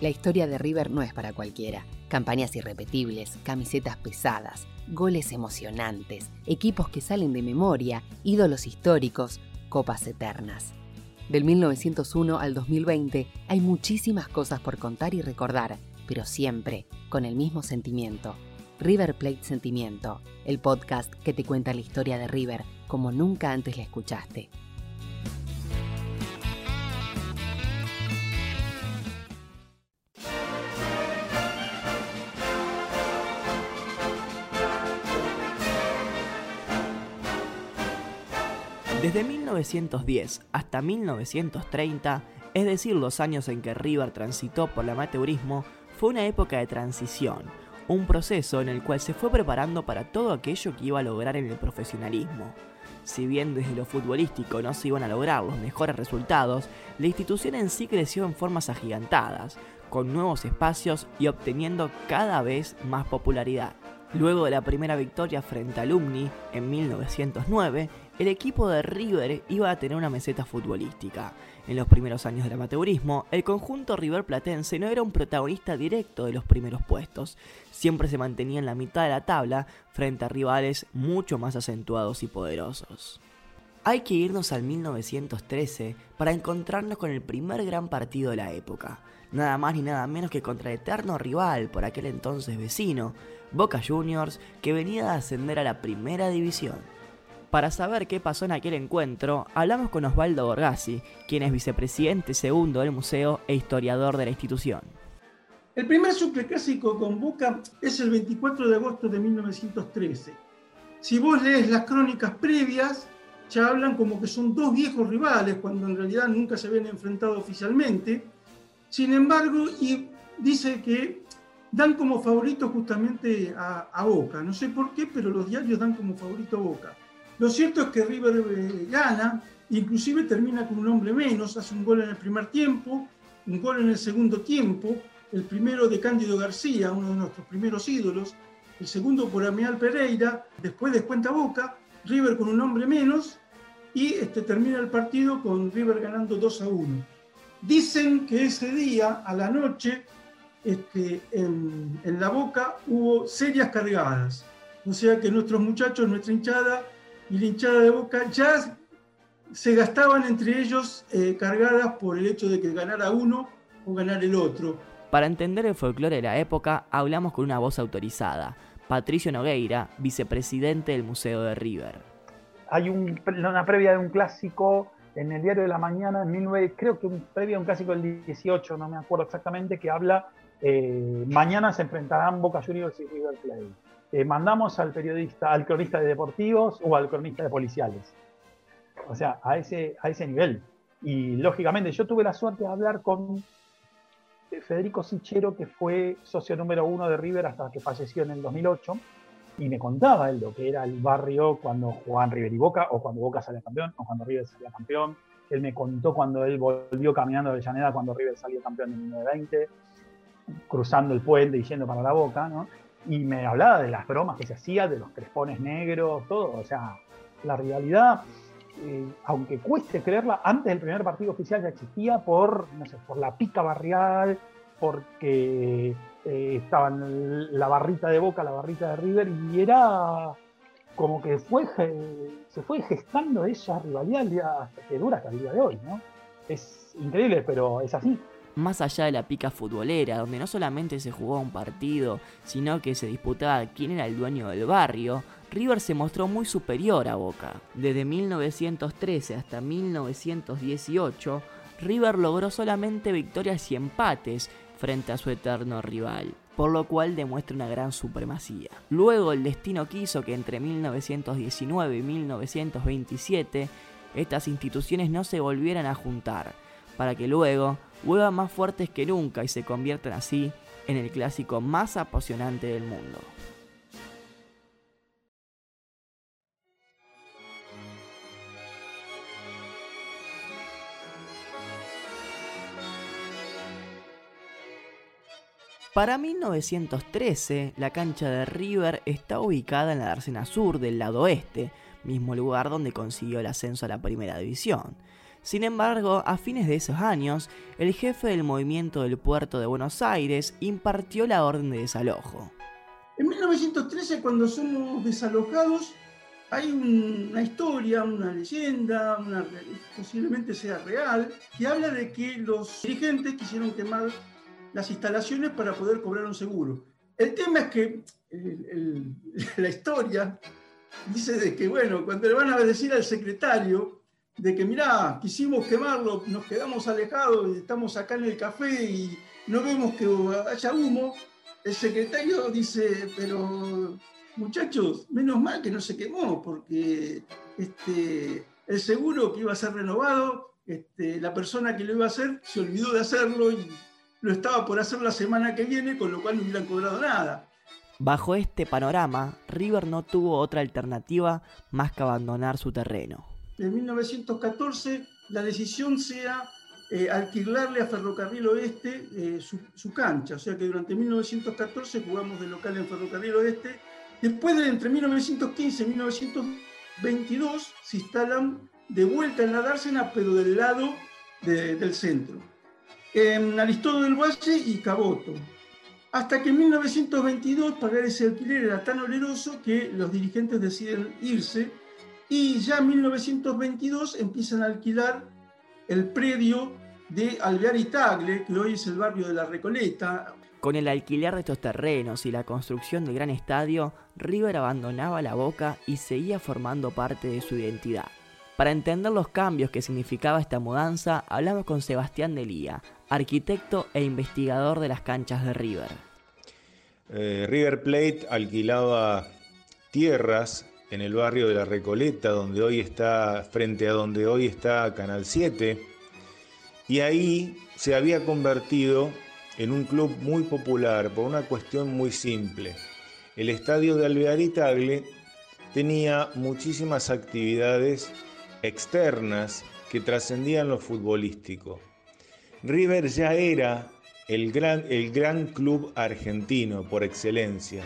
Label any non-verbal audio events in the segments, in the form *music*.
La historia de River no es para cualquiera. Campañas irrepetibles, camisetas pesadas, goles emocionantes, equipos que salen de memoria, ídolos históricos, copas eternas. Del 1901 al 2020 hay muchísimas cosas por contar y recordar, pero siempre con el mismo sentimiento. River Plate Sentimiento, el podcast que te cuenta la historia de River como nunca antes la escuchaste. Desde 1910 hasta 1930, es decir, los años en que River transitó por el amateurismo, fue una época de transición, un proceso en el cual se fue preparando para todo aquello que iba a lograr en el profesionalismo. Si bien desde lo futbolístico no se iban a lograr los mejores resultados, la institución en sí creció en formas agigantadas, con nuevos espacios y obteniendo cada vez más popularidad. Luego de la primera victoria frente a Alumni en 1909, el equipo de River iba a tener una meseta futbolística. En los primeros años del amateurismo, el conjunto River Platense no era un protagonista directo de los primeros puestos, siempre se mantenía en la mitad de la tabla frente a rivales mucho más acentuados y poderosos. Hay que irnos al 1913 para encontrarnos con el primer gran partido de la época, nada más ni nada menos que contra el eterno rival por aquel entonces vecino, Boca Juniors, que venía a ascender a la primera división. Para saber qué pasó en aquel encuentro, hablamos con Osvaldo Borgasi, quien es vicepresidente segundo del museo e historiador de la institución. El primer superclásico con Boca es el 24 de agosto de 1913. Si vos lees las crónicas previas, ya hablan como que son dos viejos rivales, cuando en realidad nunca se habían enfrentado oficialmente. Sin embargo, y dice que dan como favorito justamente a, Boca. No sé por qué, pero los diarios dan como favorito a Boca. Lo cierto es que River eh, gana, inclusive termina con un hombre menos, hace un gol en el primer tiempo, un gol en el segundo tiempo, el primero de Cándido García, uno de nuestros primeros ídolos, el segundo por Amial Pereira, después descuenta Boca, River con un hombre menos y este, termina el partido con River ganando 2 a 1. Dicen que ese día, a la noche, este, en, la boca hubo serias cargadas. O sea que nuestros muchachos, nuestra hinchada y la hinchada de boca ya se gastaban entre ellos eh, cargadas por el hecho de que ganara uno o ganar el otro. Para entender el folclore de la época, hablamos con una voz autorizada, Patricio Nogueira, vicepresidente del Museo de River. Hay una previa de un clásico en el diario de la mañana, en 19, creo que un, previa de un clásico del 18, no me acuerdo exactamente, que habla eh, mañana se enfrentarán Boca Juniors y River Plate. Eh, mandamos al periodista, al cronista de deportivos o al cronista de policiales. O sea, a ese, a ese nivel. Y lógicamente, yo tuve la suerte de hablar con eh, Federico Sichero, que fue socio número uno de River hasta que falleció en el 2008, y me contaba él lo que era el barrio cuando jugaban River y Boca, o cuando Boca salía campeón, o cuando River salía campeón. Él me contó cuando él volvió caminando de Llaneda cuando River salió campeón en 1920 cruzando el puente y yendo para la boca, ¿no? Y me hablaba de las bromas que se hacía, de los crespones negros, todo. O sea, la rivalidad, eh, aunque cueste creerla, antes del primer partido oficial ya existía por, no sé, por la pica barrial, porque eh, estaban la barrita de Boca, la barrita de River, y era como que fue, se fue gestando esa rivalidad que dura hasta el día de hoy, ¿no? Es increíble, pero es así más allá de la pica futbolera, donde no solamente se jugó un partido, sino que se disputaba quién era el dueño del barrio, River se mostró muy superior a Boca. Desde 1913 hasta 1918, River logró solamente victorias y empates frente a su eterno rival, por lo cual demuestra una gran supremacía. Luego el destino quiso que entre 1919 y 1927 estas instituciones no se volvieran a juntar, para que luego vuelvan más fuertes que nunca y se conviertan así en el clásico más apasionante del mundo. Para 1913, la cancha de River está ubicada en la dársena sur del lado oeste, mismo lugar donde consiguió el ascenso a la primera división. Sin embargo, a fines de esos años, el jefe del movimiento del puerto de Buenos Aires impartió la orden de desalojo. En 1913, cuando somos desalojados, hay una historia, una leyenda, posiblemente sea real, que habla de que los dirigentes quisieron quemar las instalaciones para poder cobrar un seguro. El tema es que *laughs* la historia dice de que, bueno, cuando le van a decir al secretario de que, mirá, quisimos quemarlo, nos quedamos alejados y estamos acá en el café y no vemos que haya humo, el secretario dice, pero muchachos, menos mal que no se quemó, porque este, el seguro que iba a ser renovado, este, la persona que lo iba a hacer se olvidó de hacerlo y lo estaba por hacer la semana que viene, con lo cual no hubieran cobrado nada. Bajo este panorama, River no tuvo otra alternativa más que abandonar su terreno en 1914 la decisión sea eh, alquilarle a Ferrocarril Oeste eh, su, cancha, o sea que durante 1914 jugamos de local en Ferrocarril Oeste. Después de entre 1915 y 1922 se instalan de vuelta en la dársena, pero del lado del centro, en Aristóteles del Valle y Caboto. Hasta que en 1922 pagar ese alquiler era tan oneroso que los dirigentes deciden irse y ya en 1922 empiezan a alquilar el predio de Alvear y Tagle, que hoy es el barrio de La Recoleta. Con el alquiler de estos terrenos y la construcción del gran estadio, River abandonaba la boca y seguía formando parte de su identidad. Para entender los cambios que significaba esta mudanza, hablamos con Sebastián Delía, arquitecto e investigador de las canchas de River. Eh, River Plate alquilaba tierras en el barrio de La Recoleta, donde hoy está, frente a donde hoy está Canal 7, y ahí se había convertido en un club muy popular por una cuestión muy simple. El estadio de Alvear y Tagle tenía muchísimas actividades externas que trascendían lo futbolístico. River ya era el gran, el gran club argentino por excelencia.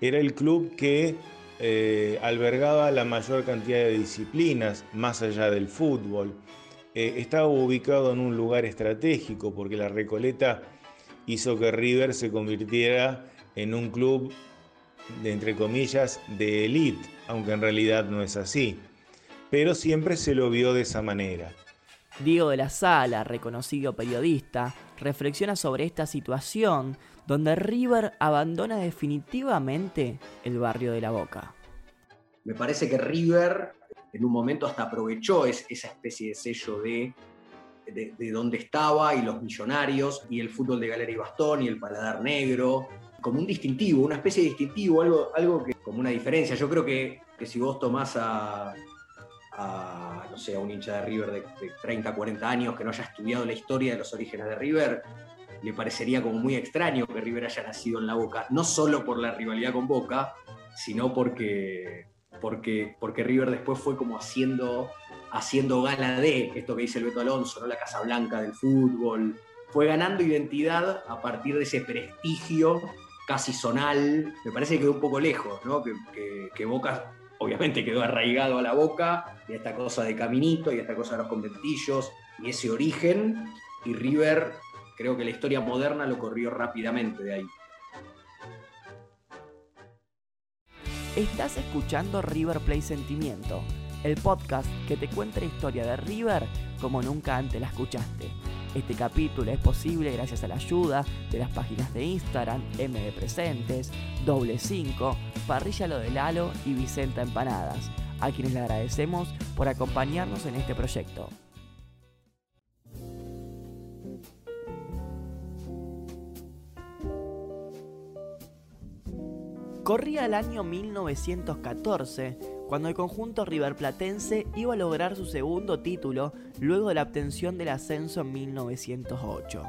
Era el club que eh, albergaba la mayor cantidad de disciplinas más allá del fútbol. Eh, estaba ubicado en un lugar estratégico porque la Recoleta hizo que River se convirtiera en un club de, entre comillas, de élite, aunque en realidad no es así. Pero siempre se lo vio de esa manera. Diego de la Sala, reconocido periodista, reflexiona sobre esta situación donde River abandona definitivamente el barrio de la Boca. Me parece que River en un momento hasta aprovechó esa especie de sello de, de, donde estaba y los millonarios y el fútbol de galera y bastón y el paladar negro, como un distintivo, una especie de distintivo, algo, algo que como una diferencia. Yo creo que, que si vos tomás a, no un hincha de River de, de, 30, 40 años que no haya estudiado la historia de los orígenes de River, le parecería como muy extraño que River haya nacido en la Boca, no solo por la rivalidad con Boca, sino porque, porque, porque River después fue como haciendo, haciendo gala de esto que dice el Beto Alonso, la Casa Blanca del fútbol, fue ganando identidad a partir de ese prestigio casi zonal, me parece que quedó un poco lejos, ¿no? que, que, Boca obviamente quedó arraigado a la boca, y esta cosa de caminito, y esta cosa de los conventillos, y ese origen, y River creo que la historia moderna lo corrió rápidamente de ahí. Estás escuchando River Play Sentimiento, el podcast que te cuenta la historia de River como nunca antes la escuchaste. Este capítulo es posible gracias a la ayuda de las páginas de Instagram, MD Presentes, Doble 5, Parrilla Lo del Lalo y Vicenta Empanadas, a quienes le agradecemos por acompañarnos en este proyecto. Corría el año 1914, cuando el conjunto riverplatense iba a lograr su segundo título luego de la obtención del ascenso en 1908.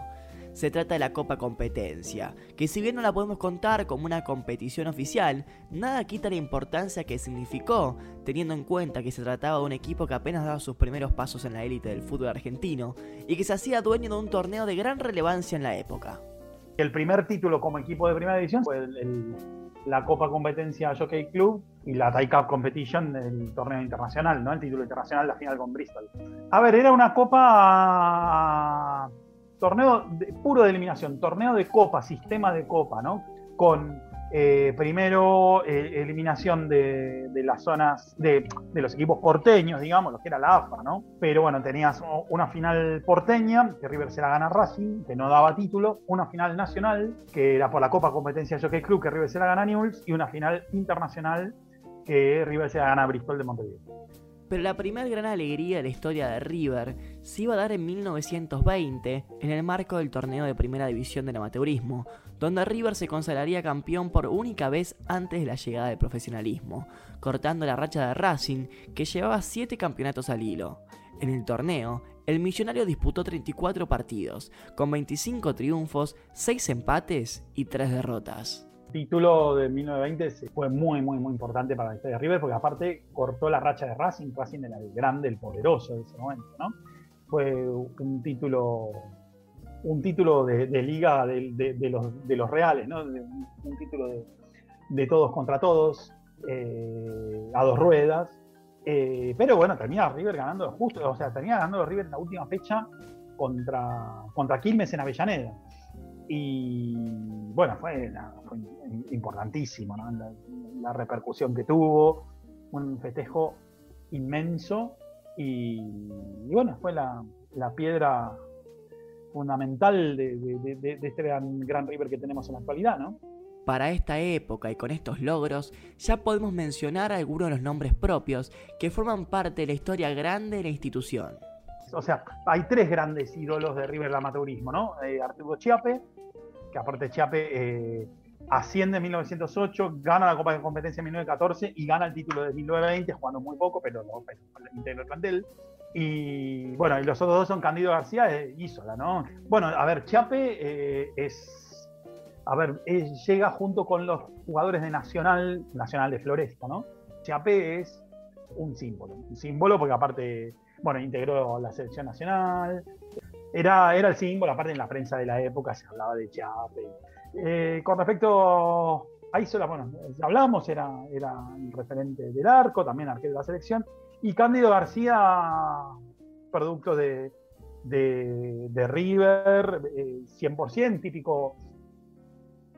Se trata de la Copa Competencia, que si bien no la podemos contar como una competición oficial, nada quita la importancia que significó, teniendo en cuenta que se trataba de un equipo que apenas daba sus primeros pasos en la élite del fútbol argentino y que se hacía dueño de un torneo de gran relevancia en la época. El primer título como equipo de primera división fue la Copa Competencia Jockey Club y la Thai Cup Competition del torneo internacional, ¿no? El título internacional, la final con Bristol. A ver, era una copa torneo puro de eliminación, torneo de copa, sistema de copa, ¿no? Con eh, primero eh, eliminación de, las zonas de, los equipos porteños, digamos, lo que era la AFA, ¿no? Pero bueno, tenías una final porteña, que River se la gana Racing, que no daba título, una final nacional, que era por la Copa Competencia Jockey Club, que River se la gana Newell's, y una final internacional, que River se gana Bristol de Montevideo. Pero la primera gran alegría de la historia de River se iba a dar en 1920 en el marco del torneo de primera división del amateurismo, donde River se consagraría campeón por única vez antes de la llegada del profesionalismo, cortando la racha de Racing que llevaba 7 campeonatos al hilo. En el torneo, el millonario disputó 34 partidos, con 25 triunfos, 6 empates y 3 derrotas título de 1920 fue muy, muy, muy importante para la historia de River, porque aparte cortó la racha de Racing, Racing era el grande, el poderoso de ese momento, ¿no? Fue un título, un título de, liga de, los, de los reales, ¿no? un título de, todos contra todos, eh, a dos ruedas. Eh, pero bueno, termina River ganando justo, o sea, termina ganando River en la última fecha contra, contra Quilmes en Avellaneda. Y bueno, fue, importantísimo la, repercusión que tuvo, un festejo inmenso y, bueno, fue la, piedra fundamental de, este gran, gran, River que tenemos en la actualidad, ¿no? Para esta época y con estos logros, ya podemos mencionar algunos de los nombres propios que forman parte de la historia grande de la institución. O sea, hay tres grandes ídolos de River del amateurismo, ¿no? Eh, Arturo Chiape, que aparte Chiape eh, asciende en 1908, gana la Copa de Competencia en 1914 y gana el título de 1920, jugando muy poco, pero no integra el plantel. Y bueno, y los otros dos son Candido García e Isola, ¿no? Bueno, a ver, Chiape eh, es. A ver, llega junto con los jugadores de Nacional, Nacional de Floresta, ¿no? Chiape es un símbolo, un símbolo porque aparte, bueno, integró la selección nacional, era, era el símbolo, aparte en la prensa de la época se hablaba de Chape. Eh, con respecto a Isola, bueno, hablábamos, era, era el referente del arco, también arquero de la selección, y Cándido García, producto de, de, River, 100%, eh, típico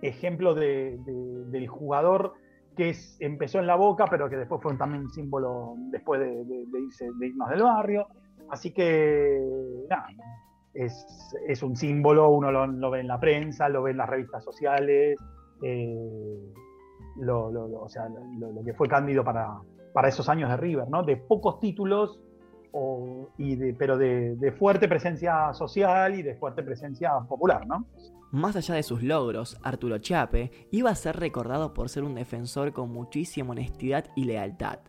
ejemplo del jugador que empezó en la boca, pero que después fue también símbolo después de, irse, de irnos del barrio. Así que, nada, es, un símbolo, uno lo, ve en la prensa, lo ve en las revistas sociales, eh, lo, o sea, lo, que fue Cándido para, para esos años de River, ¿no? De pocos títulos, y de, pero de, fuerte presencia social y de fuerte presencia popular, ¿no? Más allá de sus logros, Arturo Chape iba a ser recordado por ser un defensor con muchísima honestidad y lealtad.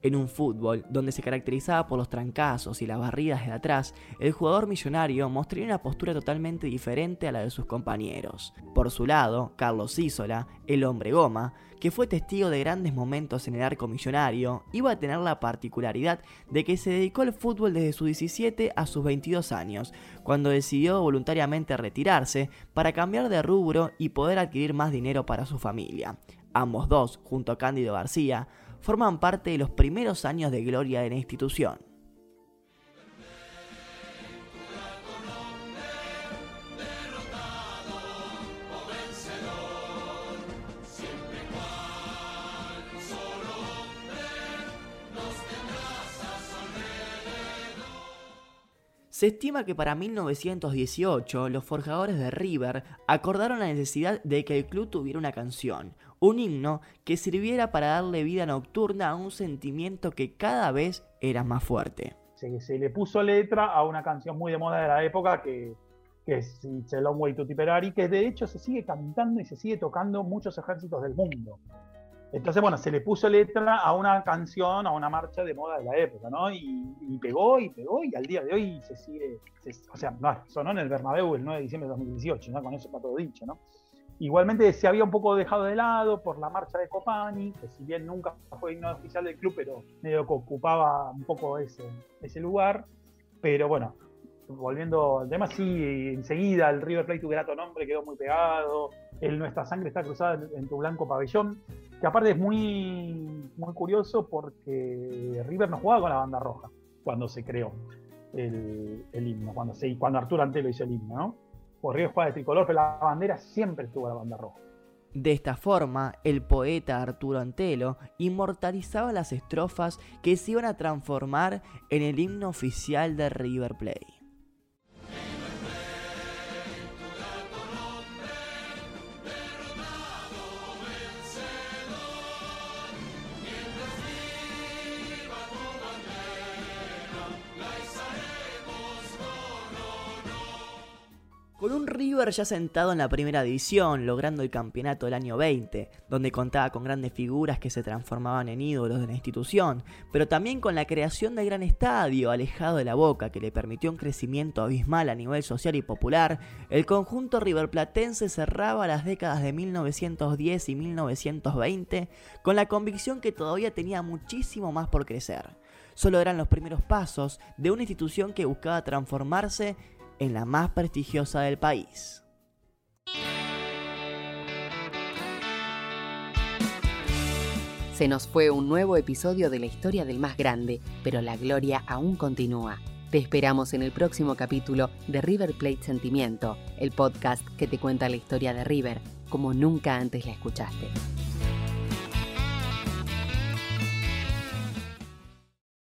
En un fútbol donde se caracterizaba por los trancazos y las barridas de atrás, el jugador millonario mostraría una postura totalmente diferente a la de sus compañeros. Por su lado, Carlos Isola, el hombre goma, que fue testigo de grandes momentos en el arco millonario, iba a tener la particularidad de que se dedicó al fútbol desde sus 17 a sus 22 años, cuando decidió voluntariamente retirarse para cambiar de rubro y poder adquirir más dinero para su familia. Ambos dos, junto a Cándido García, forman parte de los primeros años de gloria de la institución. Se estima que para 1918 los forjadores de River acordaron la necesidad de que el club tuviera una canción, un himno que sirviera para darle vida nocturna a un sentimiento que cada vez era más fuerte. Se, le puso letra a una canción muy de moda de la época que, es It's a Long Way to Tipperary, que de hecho se sigue cantando y se sigue tocando muchos ejércitos del mundo. Entonces, bueno, se le puso letra a una canción, a una marcha de moda de la época, ¿no? Y, pegó y pegó y al día de hoy se sigue, o sea, no, sonó en el Bernabéu el 9 de diciembre de 2018, ¿no? Con eso está todo dicho, ¿no? Igualmente se había un poco dejado de lado por la marcha de Copani, que si bien nunca fue himno oficial del club, pero medio que ocupaba un poco ese, ese lugar. Pero bueno, volviendo al tema, sí, enseguida el River Plate, tu grato nombre, quedó muy pegado. El Nuestra Sangre está cruzada en tu blanco pabellón que aparte es muy, muy curioso porque River no jugaba con la banda roja cuando se creó el, himno, cuando, se, cuando Arturo Antelo hizo el himno, ¿no? Por River juega de tricolor, pero la bandera siempre estuvo la banda roja. De esta forma, el poeta Arturo Antelo inmortalizaba las estrofas que se iban a transformar en el himno oficial de River Plate. Con un River ya sentado en la primera división, logrando el campeonato del año 20, donde contaba con grandes figuras que se transformaban en ídolos de la institución, pero también con la creación del gran estadio alejado de la boca que le permitió un crecimiento abismal a nivel social y popular, el conjunto riverplatense cerraba las décadas de 1910 y 1920 con la convicción que todavía tenía muchísimo más por crecer. Solo eran los primeros pasos de una institución que buscaba transformarse en la más prestigiosa del país. Se nos fue un nuevo episodio de la historia del más grande, pero la gloria aún continúa. Te esperamos en el próximo capítulo de River Plate Sentimiento, el podcast que te cuenta la historia de River como nunca antes la escuchaste.